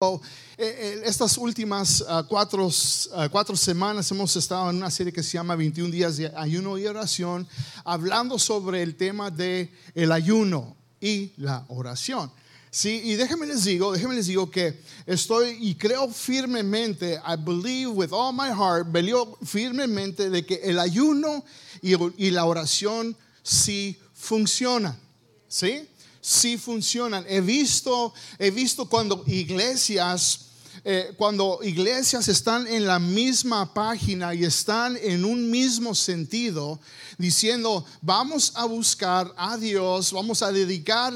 Eh, estas últimas uh, cuatro, uh, cuatro, semanas hemos estado en una serie que se llama 21 días de ayuno y oración, hablando sobre el tema de el ayuno y la oración. Sí, y déjenme les digo, déjenme les digo que estoy y creo firmemente, I believe with all my heart, veo firmemente de que el ayuno y, y la oración sí funcionan. ¿Sí? Sí funcionan. He visto, he visto cuando iglesias, eh, cuando iglesias están en la misma página y están en un mismo sentido, diciendo, vamos a buscar a Dios, vamos a dedicar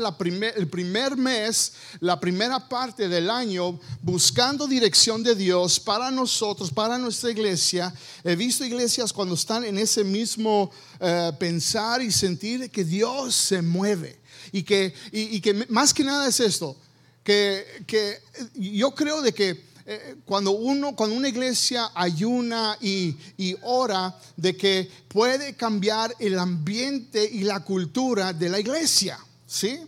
el primer mes, la primera parte del año, buscando dirección de Dios para nosotros, para nuestra iglesia. He visto iglesias cuando están en ese mismo eh, pensar y sentir que Dios se mueve y que, y, que más que nada es esto, que, que yo creo de que eh, cuando uno, cuando una iglesia ayuna y, y, ora, de que puede cambiar el ambiente y la cultura de la iglesia, ¿sí?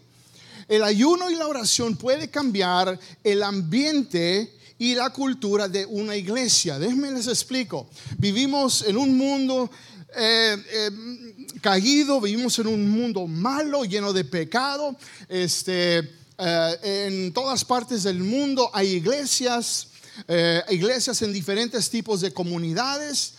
El ayuno y la oración puede cambiar el ambiente y la cultura de una iglesia. Déjenme les explico. Vivimos en un mundo eh, eh, caído, vivimos en un mundo malo, lleno de pecado. Este, eh, en todas partes del mundo hay iglesias, iglesias en diferentes tipos de comunidades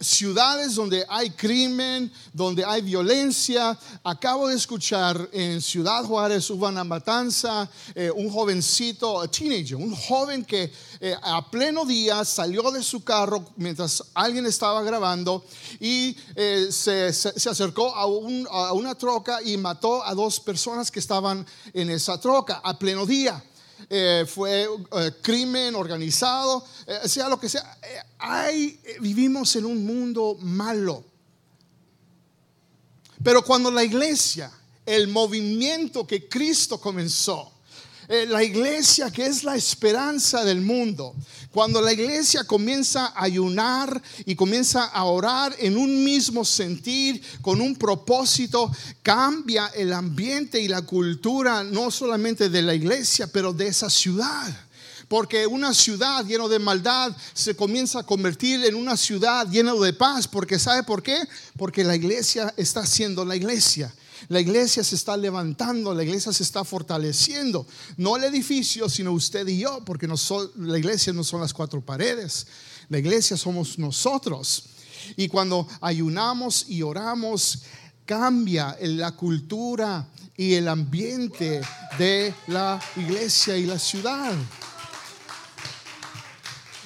ciudades donde hay crimen, donde hay violencia. Acabo de escuchar en Ciudad Juárez hubo una matanza, eh, un jovencito, un teenager, un joven que eh, a pleno día salió de su carro mientras alguien estaba grabando y eh, se, se, acercó a, un, a una troca y mató a dos personas que estaban en esa troca a pleno día. Eh, fue eh, crimen organizado, eh, sea lo que sea. vivimos en un mundo malo. Pero cuando la iglesia, el movimiento que Cristo comenzó, eh, la iglesia que es la esperanza del mundo, cuando la iglesia comienza a ayunar y comienza a orar en un mismo sentir, con un propósito, cambia el ambiente y la cultura no solamente de la iglesia, pero de esa ciudad porque una ciudad llena de maldad se comienza a convertir en una ciudad llena de paz, porque ¿sabe por qué? Porque la iglesia está siendo la iglesia. La iglesia se está levantando, la iglesia se está fortaleciendo. No el edificio, sino usted y yo, porque la iglesia no son las cuatro paredes. La iglesia somos nosotros. Y cuando ayunamos y oramos, cambia la cultura y el ambiente de la iglesia y la ciudad.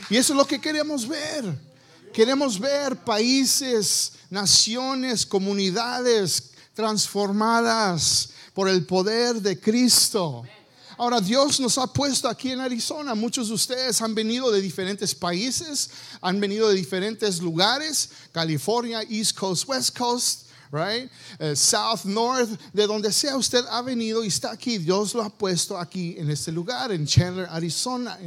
Y eso es lo que queremos ver. Queremos ver países, naciones, comunidades transformadas por el poder de Cristo. Ahora Dios nos ha puesto aquí en Arizona. Muchos de ustedes han venido de diferentes países, han venido de diferentes lugares, California, East Coast, West Coast, right? Eh, South, North, de donde sea usted ha venido y está aquí. Dios lo ha puesto aquí en este lugar, en Chandler, Arizona.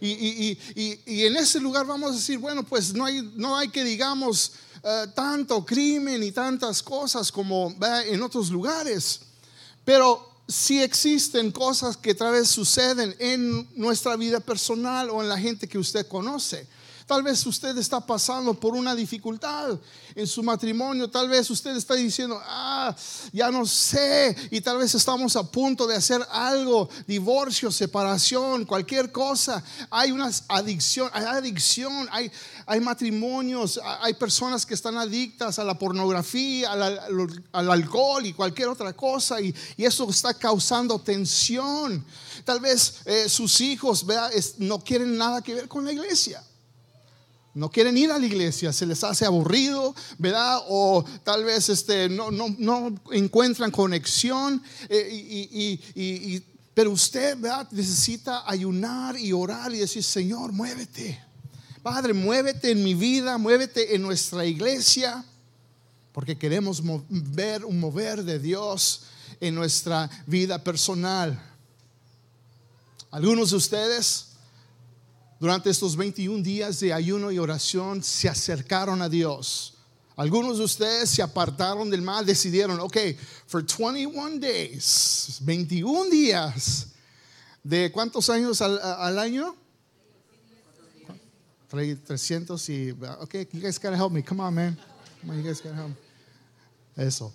y, y, y, y, en ese lugar vamos a decir, bueno, pues no hay, no hay que digamos eh, tanto crimen y tantas cosas como en otros lugares. Pero si existen cosas que tal vez suceden en nuestra vida personal o en la gente que usted conoce. Tal vez usted está pasando por una dificultad en su matrimonio. Tal vez usted está diciendo, ah, ya no sé. Y tal vez estamos a punto de hacer algo, divorcio, separación, cualquier cosa. Hay una adicción, hay adicción, hay, hay matrimonios, hay personas que están adictas a la pornografía, al, alcohol y cualquier otra cosa. Y, eso está causando tensión. Tal vez eh, sus hijos no quieren nada que ver con la iglesia. No quieren ir a la iglesia, se les hace aburrido, ¿verdad? O tal vez este, no, no, no encuentran conexión. Eh, y, pero usted ¿verdad? necesita ayunar y orar y decir, Señor, muévete. Padre, muévete en mi vida, muévete en nuestra iglesia, porque queremos ver un mover de Dios en nuestra vida personal. Algunos de ustedes durante estos 21 días de ayuno y oración se acercaron a Dios. Algunos de ustedes se apartaron del mal, decidieron, ok, for 21 days, 21 días ¿De cuántos años al, año? 300 y... Ok, you guys gotta help me. Come on, man. Come on, you guys gotta help me. Eso.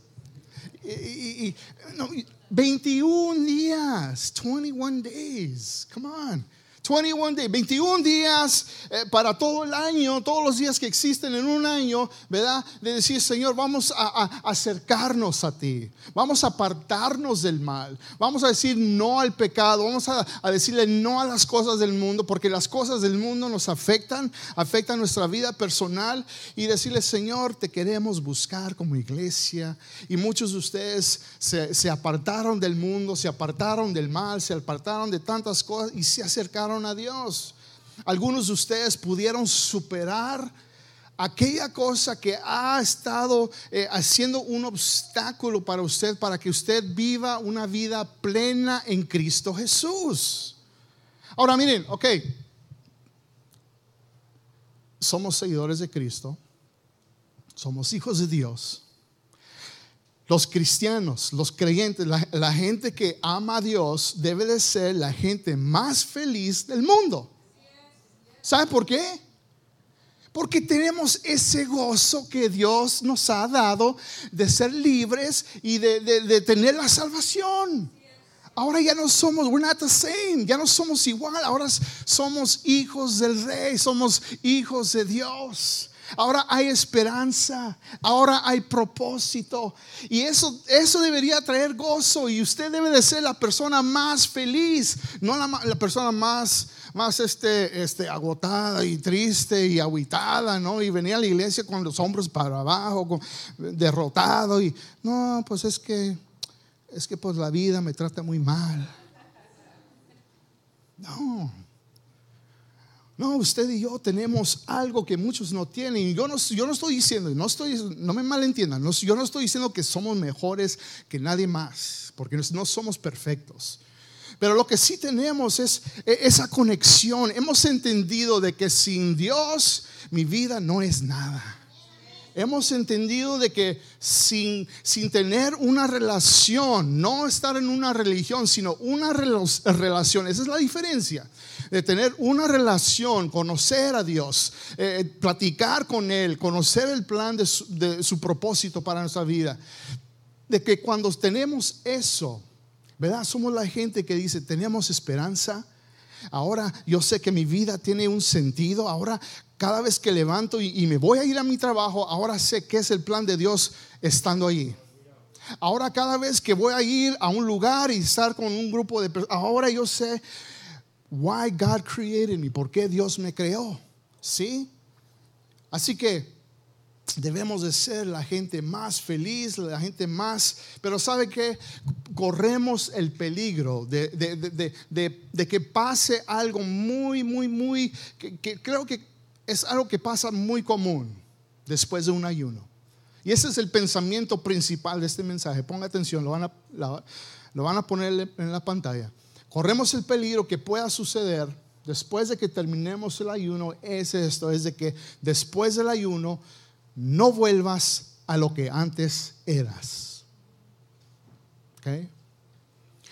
Y, y, y, no, 21 días, 21 days. Come on. 21 days, 21 días eh, para todo el año, todos los días que existen en un año, ¿verdad? De decir, Señor, vamos a, acercarnos a ti, vamos a apartarnos del mal, vamos a decir no al pecado, vamos a, a, decirle no a las cosas del mundo, porque las cosas del mundo nos afectan, afectan nuestra vida personal y decirle, Señor, te queremos buscar como iglesia. Y muchos de ustedes se, se apartaron del mundo, se apartaron del mal, se apartaron de tantas cosas y se acercaron a Dios. Algunos de ustedes pudieron superar aquella cosa que ha estado eh, haciendo un obstáculo para usted, para que usted viva una vida plena en Cristo Jesús. Ahora miren, ok, somos seguidores de Cristo, somos hijos de Dios. Los cristianos, los creyentes, la, gente que ama a Dios debe de ser la gente más feliz del mundo. ¿Sabe por qué? Porque tenemos ese gozo que Dios nos ha dado de ser libres y de, de, tener la salvación. Ahora ya no somos, we're not the same, ya no somos igual, ahora somos hijos del rey, somos hijos de Dios. Ahora hay esperanza, ahora hay propósito. Y eso, eso debería traer gozo y usted debe de ser la persona más feliz, no la, persona más, más este, este, agotada y triste y aguitada, ¿no? Y venía a la iglesia con los hombros para abajo, derrotado y, no, pues es que, es que pues la vida me trata muy mal. No. No, usted y yo tenemos algo que muchos no tienen. Yo no, yo no estoy diciendo, no, me malentiendan, yo no estoy diciendo que somos mejores que nadie más, porque no somos perfectos. Pero lo que sí tenemos es e, esa conexión. Hemos entendido de que sin Dios mi vida no es nada hemos entendido de que sin, sin tener una relación, no estar en una religión, sino una relación, esa es la diferencia, de tener una relación, conocer a Dios, eh, platicar con Él, conocer el plan de su, propósito para nuestra vida, de que cuando tenemos eso, ¿verdad? Somos la gente que dice, tenemos esperanza, Ahora yo sé que mi vida tiene un sentido. Ahora cada vez que levanto y, me voy a ir a mi trabajo, ahora sé que es el plan de Dios estando allí. Ahora cada vez que voy a ir a un lugar y estar con un grupo de personas, ahora yo sé why God created me, por qué Dios me creó. ¿Sí? Así que debemos de ser la gente más feliz, la gente más, pero ¿sabe que Corremos el peligro de, de, que pase algo muy, muy, muy, que, creo que es algo que pasa muy común después de un ayuno. Y ese es el pensamiento principal de este mensaje. Ponga atención, lo van a, lo van a poner en la pantalla. Corremos el peligro que pueda suceder después de que terminemos el ayuno. Es esto, es de que después del ayuno no vuelvas a lo que antes eras.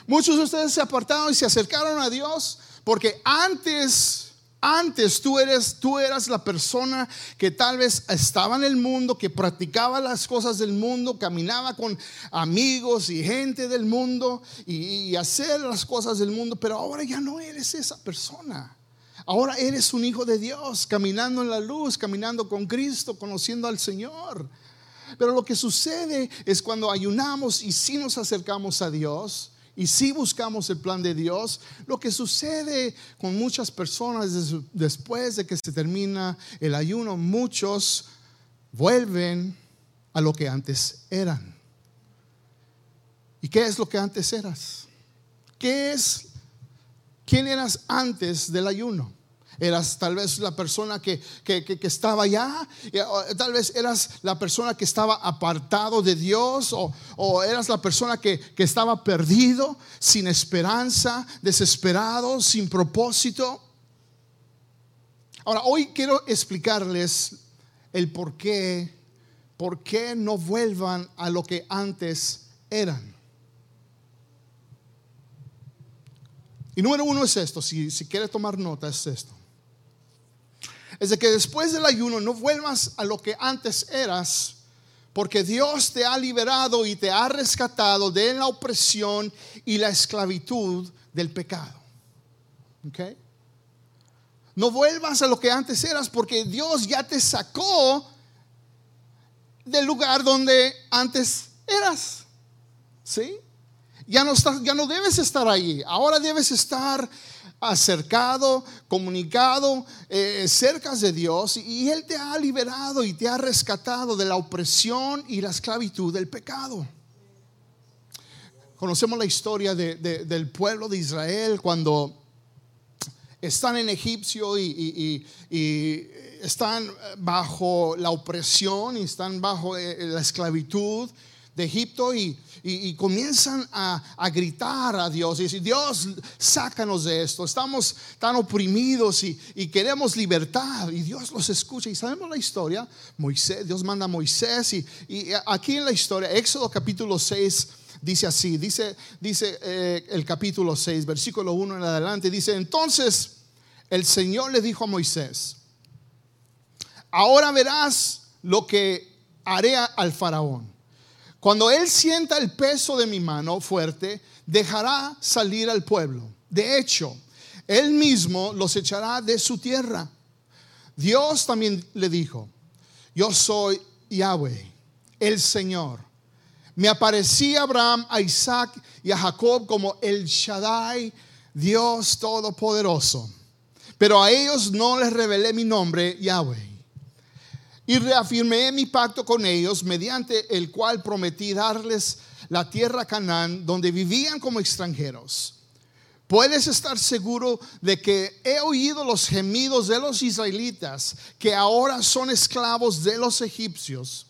Muchos de ustedes se apartaron y se acercaron a Dios porque antes antes tú eres tú eras la persona que tal vez estaba en el mundo, que practicaba las cosas del mundo, caminaba con amigos y gente del mundo y, y hacer las cosas del mundo, pero ahora ya no eres esa persona. Ahora eres un hijo de Dios, caminando en la luz, caminando con Cristo, conociendo al Señor. Pero lo que sucede es cuando ayunamos y si nos acercamos a Dios y si buscamos el plan de Dios, lo que sucede con muchas personas después de que se termina el ayuno, muchos vuelven a lo que antes eran. ¿Y qué es lo que antes eras? ¿Qué es ¿Quién eras antes del ayuno? Eras tal vez la persona que, estaba allá, tal vez eras la persona que estaba apartado de Dios, o, eras la persona que, que estaba perdido, sin esperanza, desesperado, sin propósito. Ahora, hoy quiero explicarles el por qué, por qué no vuelvan a lo que antes eran. Y número uno es esto, si, si quiere tomar nota, es esto. Es de que después del ayuno no vuelvas a lo que antes eras, porque Dios te ha liberado y te ha rescatado de la opresión y la esclavitud del pecado. ¿Ok? No vuelvas a lo que antes eras, porque Dios ya te sacó del lugar donde antes eras. ¿Sí? Ya no, ya no debes estar allí. Ahora debes estar acercado, comunicado, eh, cerca de Dios. Y Él te ha liberado y te ha rescatado de la opresión y la esclavitud del pecado. Conocemos la historia del pueblo de Israel cuando están en Egipcio y, están bajo la opresión y están bajo eh, la esclavitud de Egipto y, comienzan a, gritar a Dios y decir, Dios, sácanos de esto, estamos tan oprimidos y, queremos libertad. Y Dios los escucha y sabemos la historia, Moisés, Dios manda a Moisés y, aquí en la historia, Éxodo capítulo 6 dice así, dice, dice eh, el capítulo 6, versículo 1 en adelante, dice, entonces el Señor le dijo a Moisés, ahora verás lo que haré al faraón. Cuando él sienta el peso de mi mano fuerte, dejará salir al pueblo. De hecho, él mismo los echará de su tierra. Dios también le dijo, yo soy Yahweh, el Señor. Me aparecí a Abraham, a Isaac y a Jacob como el Shaddai, Dios Todopoderoso. Pero a ellos no les revelé mi nombre, Yahweh y reafirmé mi pacto con ellos, mediante el cual prometí darles la tierra Canaán, donde vivían como extranjeros. Puedes estar seguro de que he oído los gemidos de los israelitas, que ahora son esclavos de los egipcios,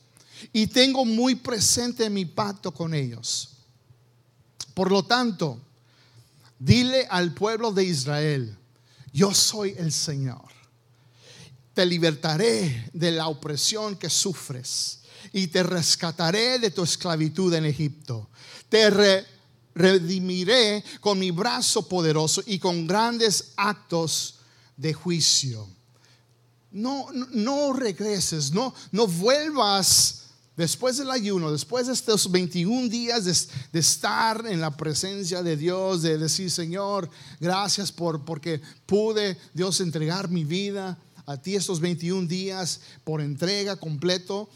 y tengo muy presente mi pacto con ellos. Por lo tanto, dile al pueblo de Israel, yo soy el Señor te libertaré de la opresión que sufres y te rescataré de tu esclavitud en Egipto. Te redimiré con mi brazo poderoso y con grandes actos de juicio. No, no, regreses, no, no vuelvas después del ayuno, después de estos 21 días de, de, estar en la presencia de Dios, de decir, Señor, gracias por porque pude Dios entregar mi vida a ti estos 21 días por entrega completo.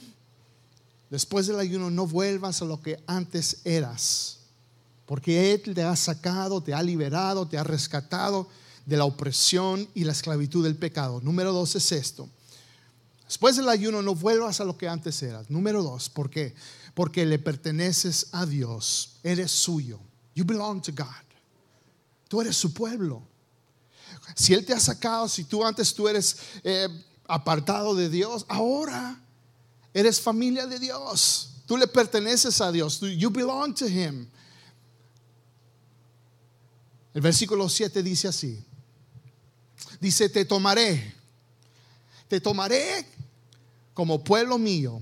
Después del ayuno no vuelvas a lo que antes eras, porque Él te ha sacado, te ha liberado, te ha rescatado de la opresión y la esclavitud del pecado. Número dos es esto. Después del ayuno no vuelvas a lo que antes eras. Número dos, ¿por qué? Porque le perteneces a Dios, eres suyo. You belong to God. Tú eres su pueblo. Si Él te ha sacado, si tú antes tú eres eh, apartado de Dios, ahora eres familia de Dios. Tú le perteneces a Dios. You belong to Him. El versículo 7 dice así. Dice, te tomaré. Te tomaré como pueblo mío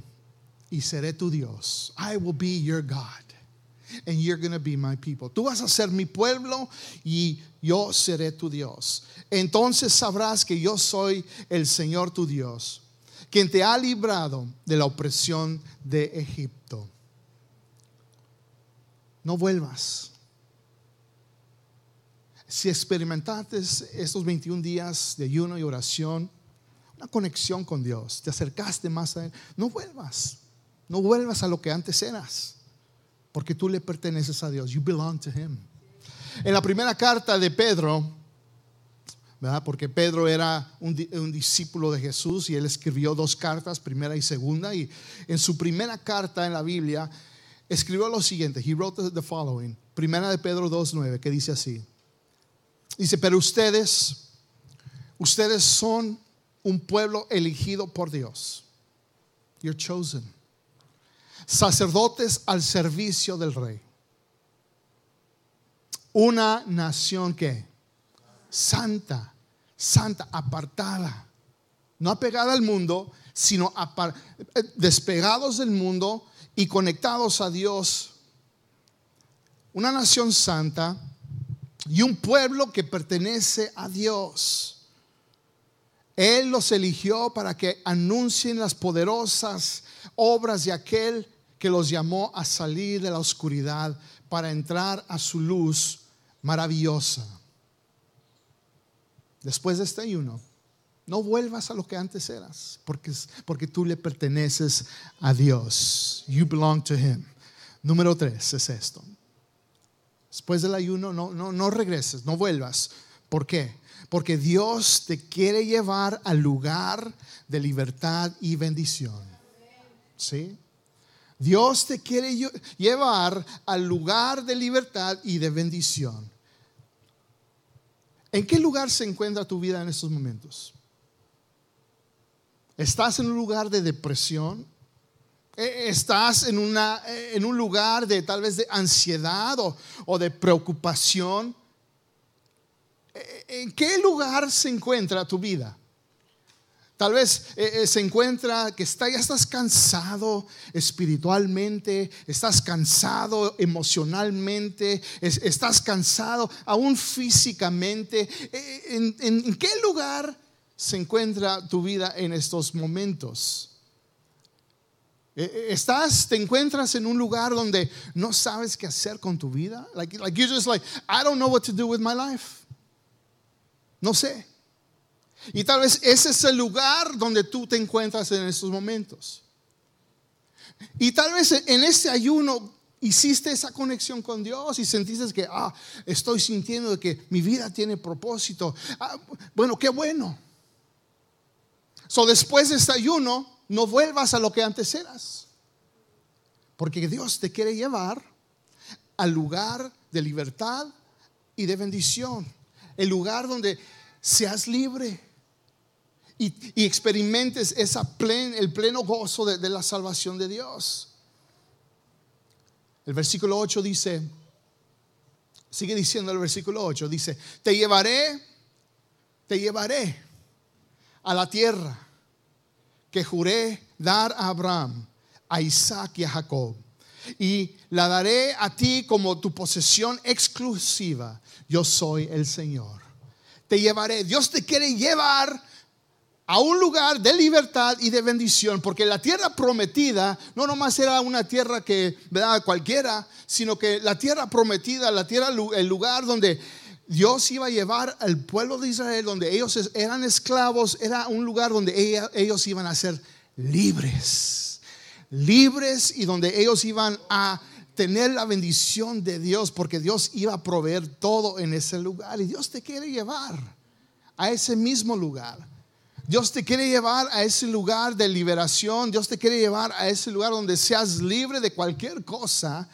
y seré tu Dios. I will be your God and you're going to be my people. Tú vas a ser mi pueblo y yo seré tu Dios. Entonces sabrás que yo soy el Señor tu Dios, quien te ha librado de la opresión de Egipto. No vuelvas. Si experimentaste estos 21 días de ayuno y oración, una conexión con Dios, te acercaste más a Él, no vuelvas. No vuelvas a lo que antes eras porque tú le perteneces a Dios. You belong to Him. En la primera carta de Pedro, ¿verdad? porque Pedro era un, discípulo de Jesús y él escribió dos cartas, primera y segunda, y en su primera carta en la Biblia escribió lo siguiente, he wrote the following, primera de Pedro 2.9, que dice así, dice, pero ustedes, ustedes son un pueblo elegido por Dios, you're chosen sacerdotes al servicio del rey. Una nación que santa, santa, apartada, no apegada al mundo, sino despegados del mundo y conectados a Dios. Una nación santa, y un pueblo que pertenece a Dios. Él los eligió para que anuncien las poderosas obras de aquel que los llamó a salir de la oscuridad para entrar a su luz maravillosa. Después de este ayuno, no vuelvas a lo que antes eras, porque, porque tú le perteneces a Dios. You belong to Him. Número tres es esto. Después del ayuno, no, no, no regreses, no vuelvas. ¿Por qué? Porque Dios te quiere llevar al lugar de libertad y bendición. ¿Sí? Dios te quiere llevar al lugar de libertad y de bendición. ¿En qué lugar se encuentra tu vida en estos momentos? ¿Estás en un lugar de depresión? ¿E-, ¿Estás en, una, en un lugar de tal vez de ansiedad o, o de preocupación? ¿E-, ¿En qué lugar se encuentra tu vida? Tal vez eh, eh, se encuentra que está, ya estás cansado espiritualmente, estás cansado emocionalmente, estás cansado aún físicamente. Eh, ¿En, qué lugar se encuentra tu vida en estos momentos? Estás, te encuentras en un lugar donde no sabes qué hacer con tu vida. Like, like you're just like, I don't know what to do with my life. No sé. Y tal vez ese es el lugar donde tú te encuentras en estos momentos. Y tal vez en este ayuno hiciste esa conexión con Dios y sentiste que, ah, estoy sintiendo que mi vida tiene propósito. Ah, bueno, qué bueno. So después de este ayuno, no vuelvas a lo que antes eras. Porque Dios te quiere llevar al lugar de libertad y de bendición. El lugar donde seas libre y, experimentes el pleno gozo de, de la salvación de Dios. El versículo 8 dice, sigue diciendo el versículo 8, dice, te llevaré, te llevaré a la tierra que juré dar a Abraham, a Isaac y a Jacob. Y la daré a ti como tu posesión exclusiva. Yo soy el Señor. Te llevaré. Dios te quiere llevar a un lugar de libertad y de bendición, porque la tierra prometida no nomás era una tierra que, ¿verdad? Cualquiera, sino que la tierra prometida, la tierra, el lugar donde Dios iba a llevar al pueblo de Israel, donde ellos eran esclavos, era un lugar donde ellos iban a ser libres, libres y donde ellos iban a tener la bendición de Dios, porque Dios iba a proveer todo en ese lugar y Dios te quiere llevar a ese mismo lugar. Dios te quiere llevar a ese lugar de liberación. Dios te quiere llevar a ese lugar donde seas libre de cualquier cosa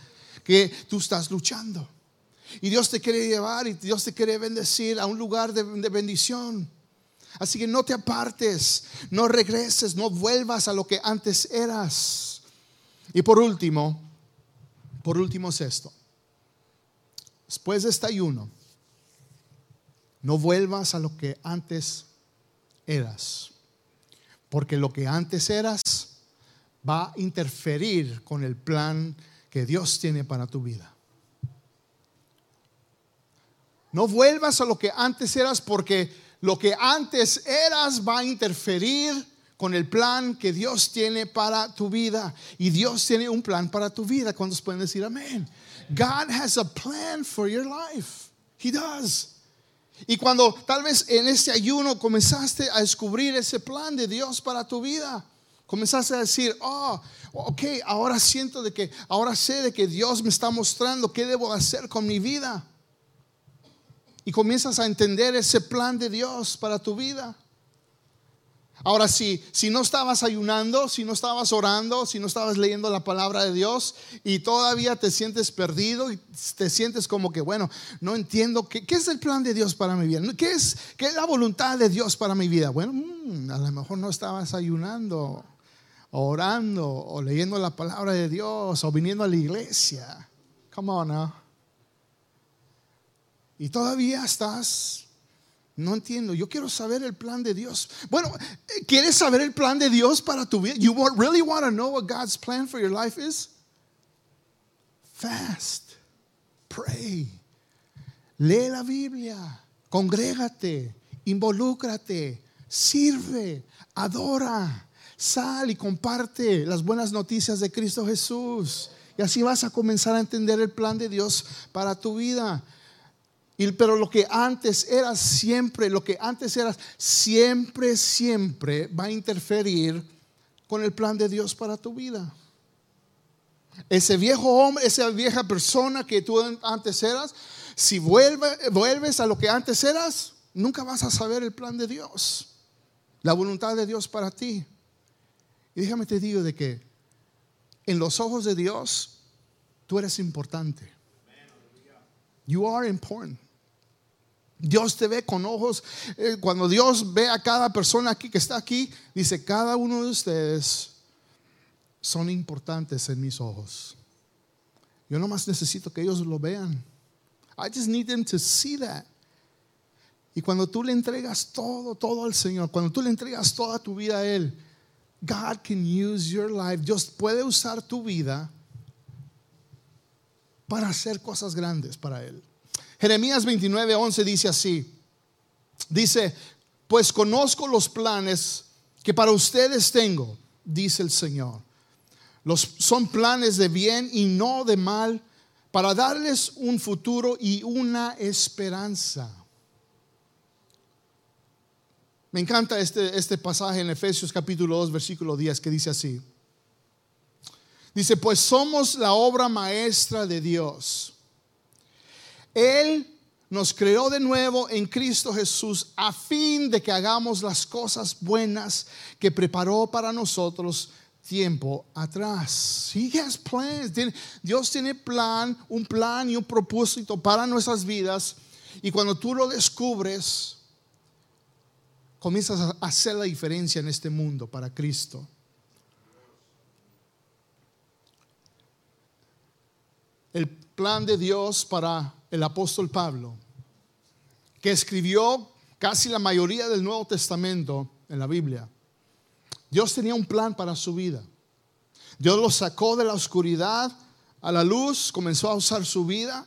que tú estás luchando. Y Dios te quiere llevar y Dios te quiere bendecir a un lugar de, bendición. Así que no te apartes, no regreses, no vuelvas a lo que antes eras. Y por último, por último es esto. Después de este ayuno, no vuelvas a lo que antes eras. Porque lo que antes eras va a interferir con el plan que Dios tiene para tu vida. No vuelvas a lo que antes eras porque lo que antes eras va a interferir con el plan que Dios tiene para tu vida. Y Dios tiene un plan para tu vida. ¿Cuántos pueden decir amén? God has a plan for your life. He does. Y cuando tal vez en este ayuno comenzaste a descubrir ese plan de Dios para tu vida, comenzaste a decir, oh, ok, ahora siento de que, ahora sé de que Dios me está mostrando qué debo hacer con mi vida. Y comienzas a entender ese plan de Dios para tu vida. Ahora, si, si no estabas ayunando, si no estabas orando, si no estabas leyendo la palabra de Dios y todavía te sientes perdido y te sientes como que, bueno, no entiendo qué, es el plan de Dios para mi vida, qué es, qué es la voluntad de Dios para mi vida. Bueno, mm, a lo mejor no estabas ayunando, orando o leyendo la palabra de Dios o viniendo a la iglesia. Come on now. Y todavía estás no entiendo. Yo quiero saber el plan de Dios. Bueno, ¿quieres saber el plan de Dios para tu vida? You really want to know what God's plan for your life is? Fast. Pray. lee la Biblia, congrégate, involúcrate, sirve, adora, sal y comparte las buenas noticias de Cristo Jesús. Y así vas a comenzar a entender el plan de Dios para tu vida. Pero lo que antes era siempre, lo que antes era siempre, siempre va a interferir con el plan de Dios para tu vida. Ese viejo hombre, esa vieja persona que tú antes eras, si vuelves a lo que antes eras, nunca vas a saber el plan de Dios, la voluntad de Dios para ti. Y déjame te digo de que en los ojos de Dios, tú eres importante. You are important. Dios te ve con ojos. Eh, cuando Dios ve a cada persona aquí que está aquí, dice, cada uno de ustedes son importantes en mis ojos. Yo nomás necesito que ellos lo vean. I just need them to see that. Y cuando tú le entregas todo, todo al Señor, cuando tú le entregas toda tu vida a Él, God can use your life. Dios puede usar tu vida para hacer cosas grandes para Él. Jeremías 29, 11 dice así. Dice, pues conozco los planes que para ustedes tengo, dice el Señor. Los, son planes de bien y no de mal, para darles un futuro y una esperanza. Me encanta este, este pasaje en Efesios capítulo 2, versículo 10, que dice así. Dice, pues somos la obra maestra de Dios él nos creó de nuevo en Cristo Jesús a fin de que hagamos las cosas buenas que preparó para nosotros tiempo atrás. Dios tiene plan, un plan y un propósito para nuestras vidas. Y cuando tú lo descubres, comienzas a hacer la diferencia en este mundo para Cristo. El plan de Dios para el apóstol Pablo, que escribió casi la mayoría del Nuevo Testamento en la Biblia, Dios tenía un plan para su vida. Dios lo sacó de la oscuridad a la luz, comenzó a usar su vida,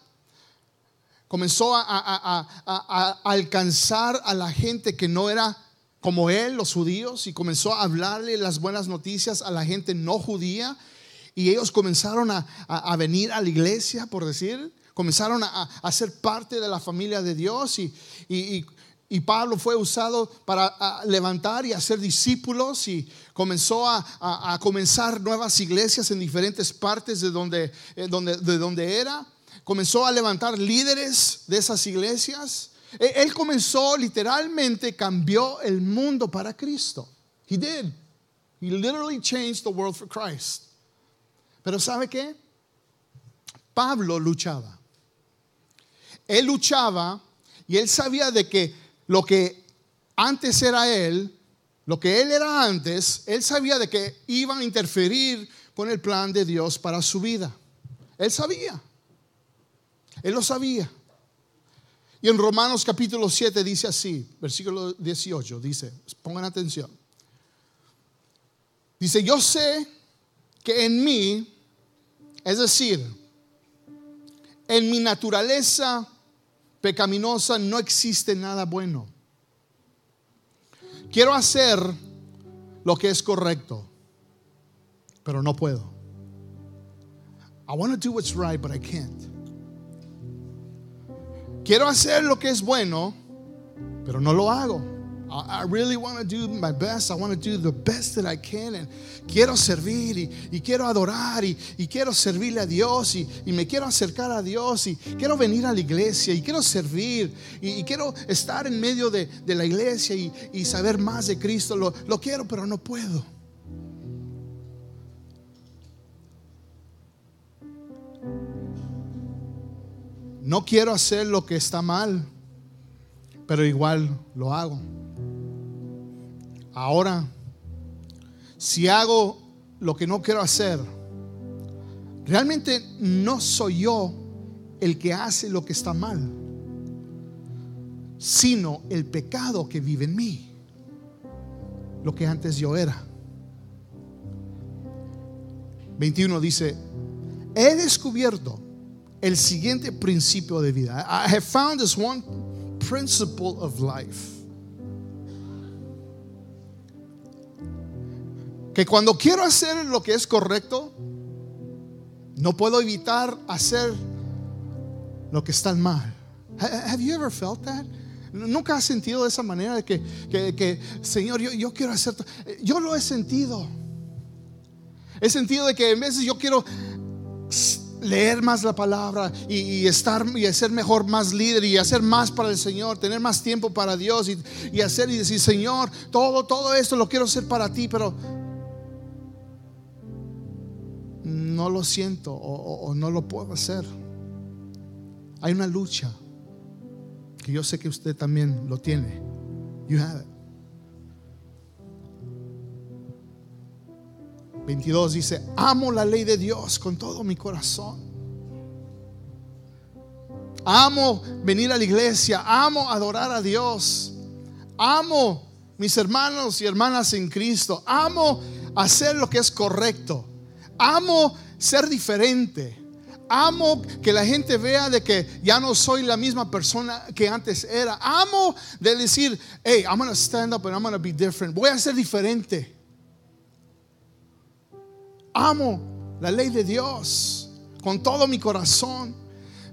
comenzó a, alcanzar a la gente que no era como él, los judíos, y comenzó a hablarle las buenas noticias a la gente no judía. Y ellos comenzaron a, venir a la iglesia, por decir, comenzaron a, ser parte de la familia de Dios y, y, Pablo fue usado para levantar y hacer discípulos y comenzó a, comenzar nuevas iglesias en diferentes partes de donde, eh, donde, de donde era. Comenzó a levantar líderes de esas iglesias. E, él comenzó literalmente, cambió el mundo para Cristo. He did. He literally changed the world for Christ. Pero ¿sabe qué? Pablo luchaba. Él luchaba y él sabía de que lo que antes era él, lo que él era antes, él sabía de que iban a interferir con el plan de Dios para su vida. Él sabía. Él lo sabía. Y en Romanos capítulo 7 dice así, versículo 18, dice, pongan atención. Dice, yo sé que en mí, es decir, en mi naturaleza pecaminosa no existe nada bueno. Quiero hacer lo que es correcto, pero no puedo. I want to do what's right, but I can't. Quiero hacer lo que es bueno, pero no lo hago. I really want to do my best. I want to do the best that I can. And quiero servir y, quiero adorar y, quiero servirle a Dios y, me quiero acercar a Dios y quiero venir a la iglesia y quiero servir y, quiero estar en medio de, la iglesia y, saber más de Cristo. Lo, lo quiero, pero no puedo. No quiero hacer lo que está mal, pero igual lo hago. Ahora, si hago lo que no quiero hacer, realmente no soy yo el que hace lo que está mal, sino el pecado que vive en mí, lo que antes yo era. 21 dice, he descubierto el siguiente principio de vida. I have found this one principle of life. Que cuando quiero hacer lo que es correcto, no puedo evitar hacer lo que está mal. Have you ever felt that? ¿Nunca has sentido de esa manera de que, que, Señor, yo, yo, quiero hacer... Yo lo he sentido. He sentido de que en veces yo quiero leer más la palabra y, estar y ser mejor, más líder y hacer más para el Señor, tener más tiempo para Dios y, y hacer y decir, Señor, todo, todo esto lo quiero hacer para ti, pero no lo siento o, no lo puedo hacer. Hay una lucha que yo sé que usted también lo tiene. You have it. 22 dice, amo la ley de Dios con todo mi corazón. Amo venir a la iglesia, amo adorar a Dios, amo mis hermanos y hermanas en Cristo, amo hacer lo que es correcto. Amo ser diferente. Amo que la gente vea de que ya no soy la misma persona que antes era. Amo de decir, hey, I'm gonna stand up and I'm gonna be different. Voy a ser diferente. Amo la ley de Dios con todo mi corazón.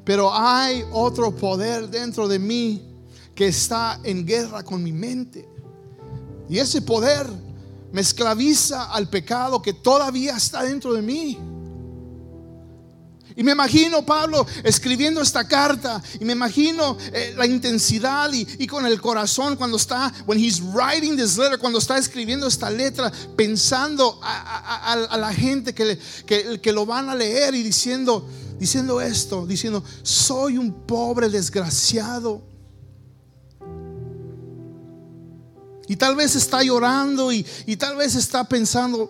Pero hay otro poder dentro de mí que está en guerra con mi mente. Y ese poder me esclaviza al pecado que todavía está dentro de mí. Y me imagino Pablo escribiendo esta carta y me imagino eh, la intensidad y, con el corazón cuando está, when he's writing this letter, cuando está escribiendo esta letra, pensando a, la gente que, que, que, lo van a leer y diciendo, diciendo esto, diciendo, soy un pobre desgraciado Y tal vez está llorando y, tal vez está pensando,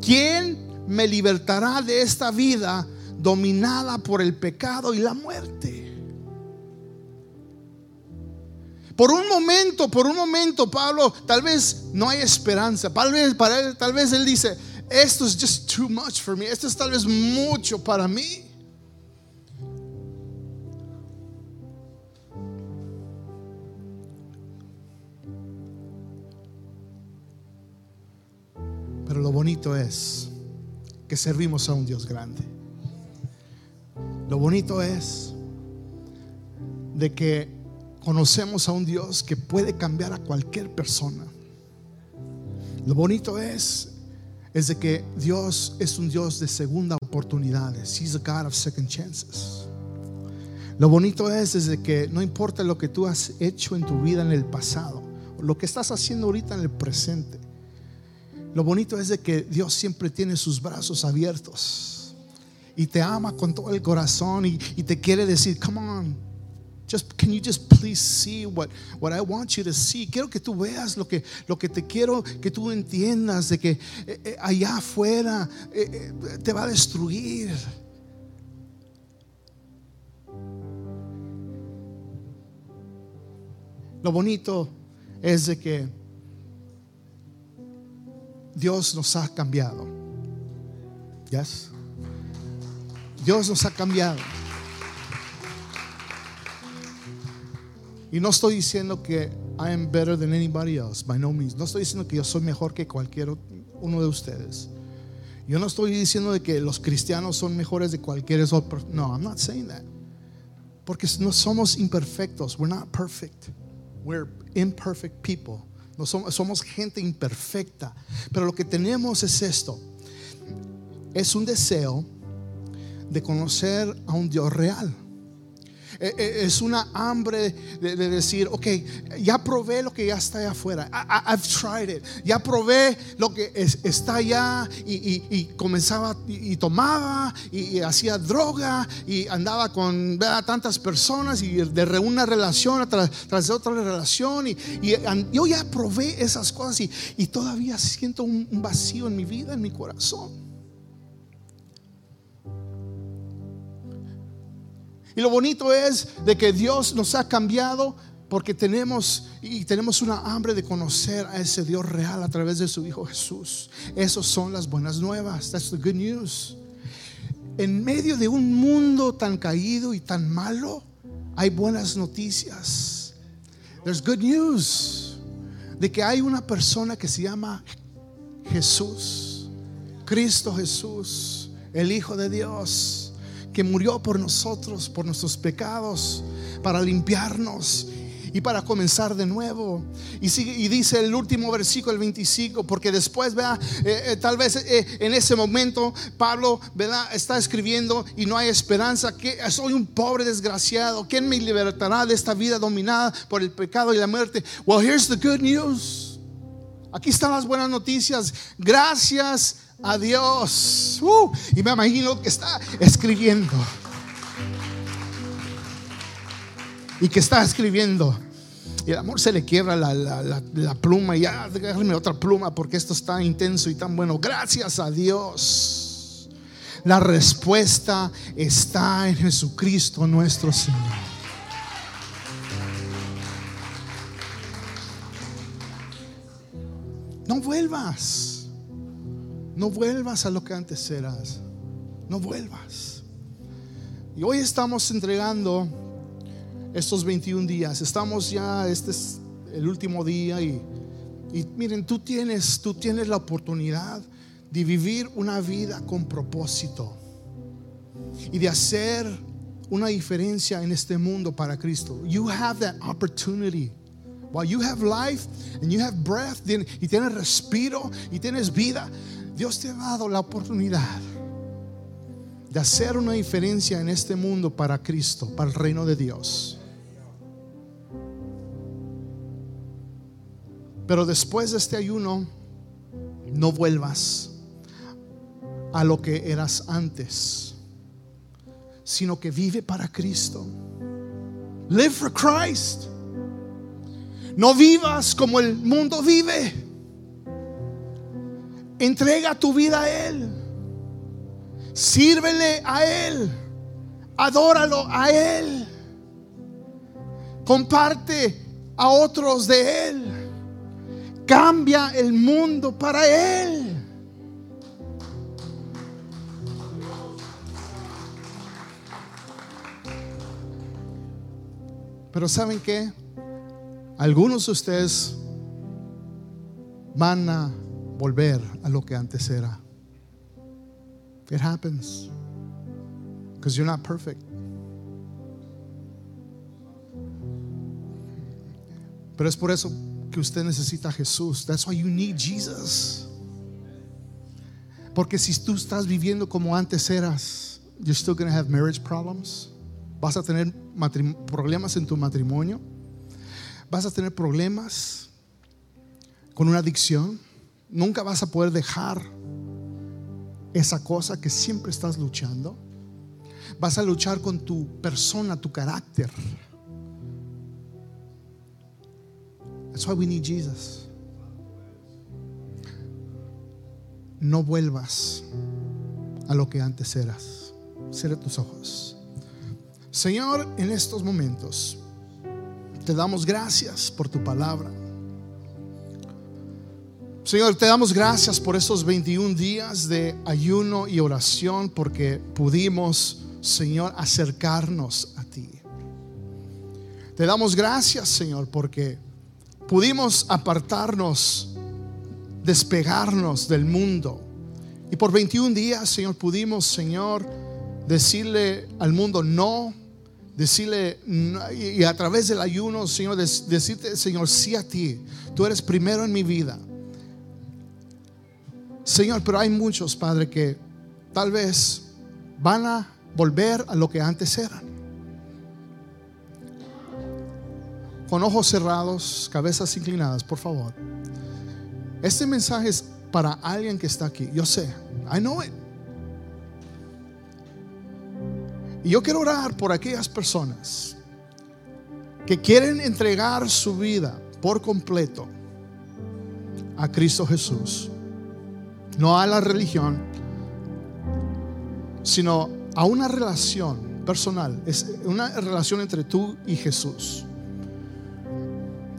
¿quién me libertará de esta vida dominada por el pecado y la muerte? Por un momento, por un momento, Pablo, tal vez no hay esperanza. Tal vez, para él, tal vez él dice, esto es just too much for me. Esto es tal vez mucho para mí. Pero lo bonito es que servimos a un Dios grande. Lo bonito es de que conocemos a un Dios que puede cambiar a cualquier persona. Lo bonito es es de que Dios es un Dios de segunda oportunidades. He's a God of second chances. Lo bonito es, de que no importa lo que tú has hecho en tu vida en el pasado, lo que estás haciendo ahorita en el presente, lo bonito es de que Dios siempre tiene sus brazos abiertos y te ama con todo el corazón y, te quiere decir, come on, just can you just please see what, what I want you to see? Quiero que tú veas lo que, lo que te quiero que tú entiendas de que eh, eh, allá afuera eh, te va a destruir. Lo bonito es de que Dios nos ha cambiado. Yes. Dios nos ha cambiado. Y no estoy diciendo que I am better than anybody else, by no means. No estoy diciendo que yo soy mejor que cualquier uno de ustedes. Yo no estoy diciendo de que los cristianos son mejores de cualquier otro. No, I'm not saying that. Porque no somos imperfectos. We're not perfect. We're imperfect people somos, gente imperfecta. Pero lo que tenemos es esto. Es un deseo de conocer a un Dios real. E, e, es una hambre de, decir, ok, ya probé lo que ya está allá afuera. I've tried it. Ya probé lo que está allá y, comenzaba y, tomaba y, hacía droga y andaba con tantas personas y de una relación tras, de otra relación. Y, yo ya probé esas cosas y, todavía siento un vacío en mi vida, en mi corazón. Y lo bonito es de que Dios nos ha cambiado porque tenemos y tenemos una hambre de conocer a ese Dios real a través de su Hijo Jesús. Esas son las buenas nuevas. That's the good news. en medio de un mundo tan caído y tan malo, hay buenas noticias. There's good news de que hay una persona que se llama Jesús, Cristo Jesús, el Hijo de Dios, que murió por nosotros, por nuestros pecados, para limpiarnos y para comenzar de nuevo. Y, sigue, y dice el último versículo, el 25, porque después, vea, eh, eh, tal vez eh, en ese momento Pablo, ¿verdad? Está escribiendo y no hay esperanza, que soy un pobre desgraciado, ¿quién me libertará de esta vida dominada por el pecado y la muerte? Well, here's the good news. Aquí están las buenas noticias. Gracias a Dios. Uh, y me imagino que está escribiendo. y que está escribiendo. Y el amor se le quiebra la, pluma y ya, déjame otra pluma porque esto está intenso y tan bueno. Gracias a Dios. La respuesta está en Jesucristo nuestro Señor. No vuelvas. No vuelvas a lo que antes eras. No vuelvas. Y hoy estamos entregando estos 21 días. Estamos ya, este es el último día y, y miren, tú tienes, tú tienes la oportunidad de vivir una vida con propósito y de hacer una diferencia en este mundo para Cristo. You have that opportunity. While you have life and you have breath y tienes respiro y tienes vida, Dios te ha dado la oportunidad de hacer una diferencia en este mundo para Cristo, para el reino de Dios. Pero después de este ayuno, no vuelvas a lo que eras antes, sino que vive para Cristo. Live for Christ. No vivas como el mundo vive. Entrega tu vida a Él. Sírvele a Él. Adóralo a Él. Comparte a otros de Él cambia el mundo para Él. Pero ¿saben qué? Algunos de ustedes van a volver a lo que antes era. It happens. Because you're not perfect. Pero es por eso que usted necesita a Jesús. That's why you need Jesus. Porque si tú estás viviendo como antes eras, you're still going have marriage problems. Vas a tener problemas en tu matrimonio. Vas a tener problemas con una adicción. Nunca vas a poder dejar esa cosa que siempre estás luchando. Vas a luchar con tu persona, tu carácter. That's why we need Jesus. No vuelvas a lo que antes eras. Cierra tus ojos. Señor, en estos momentos te damos gracias por tu palabra. Señor, te damos gracias por estos 21 días de ayuno y oración porque pudimos, Señor, acercarnos a ti. Te damos gracias, Señor, porque pudimos apartarnos, despegarnos del mundo. Y por 21 días, Señor, pudimos, Señor, decirle al mundo no, decirle, y a través del ayuno, Señor, decirte, Señor, sí a ti. Tú eres primero en mi vida. Señor, pero hay muchos, Padre, que tal vez van a volver a lo que antes eran. con ojos cerrados, cabezas inclinadas, por favor. Este mensaje es para alguien que está aquí. Yo sé, I know it. Y yo quiero orar por aquellas personas que quieren entregar su vida por completo a Cristo Jesús. No a la religión, sino a una relación personal. Es una relación entre tú y Jesús.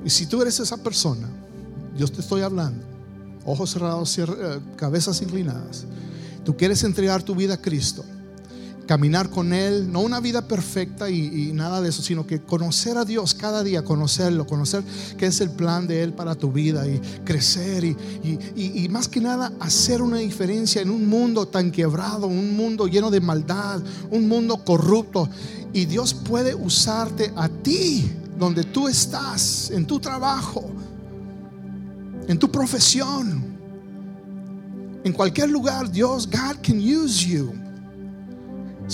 Y si tú eres esa persona, yo te estoy hablando, ojos cerrados, eh, cabezas inclinadas, tú quieres entregar tu vida a Cristo, caminar con Él, no una vida perfecta y, nada de eso, sino que conocer a Dios cada día, conocerlo, conocer qué es el plan de Él para tu vida y crecer y, y, y, más que nada hacer una diferencia en un mundo tan quebrado, un mundo lleno de maldad, un mundo corrupto. Y Dios puede usarte a ti donde tú estás, en tu trabajo, en tu profesión, en cualquier lugar, Dios, God can use you.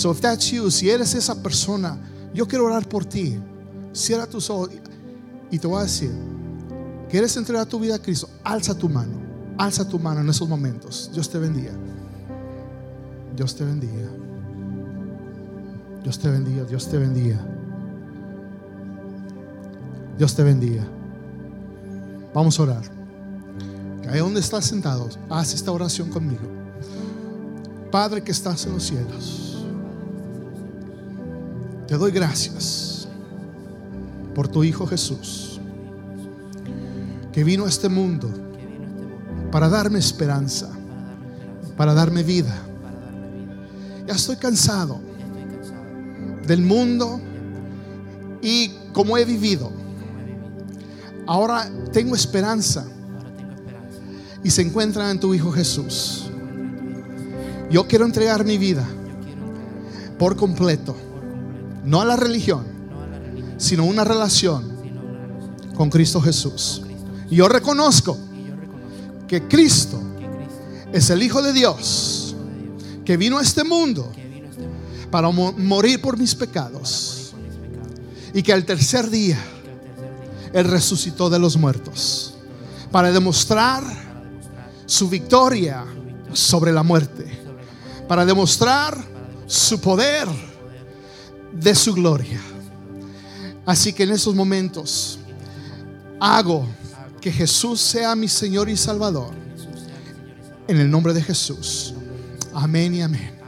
So if that's you, si eres esa persona, yo quiero orar por ti. Cierra tus ojos y te voy a decir, ¿quieres entregar tu vida a Cristo? Alza tu mano, alza tu mano en esos momentos. Dios te bendiga. Dios te bendiga. Dios te bendiga, Dios te bendiga. Dios te bendiga. Vamos a orar. Ahí donde estás sentado, haz esta oración conmigo. Padre que estás en los cielos, te doy gracias por tu Hijo Jesús, que vino a este mundo para darme esperanza, para darme vida. Ya estoy cansado del mundo y como he vivido. Ahora tengo esperanza y se encuentra en tu Hijo Jesús. Yo quiero entregar mi vida por completo, no a la religión, sino una relación con Cristo Jesús. Y yo reconozco que Cristo es el Hijo de Dios que vino a este mundo para morir por mis pecados y que al tercer día Él resucitó de los muertos para demostrar su victoria sobre la muerte, para demostrar su poder de su gloria. Así que en esos momentos hago que Jesús sea mi Señor y Salvador. En el nombre de Jesús. Amén y amén.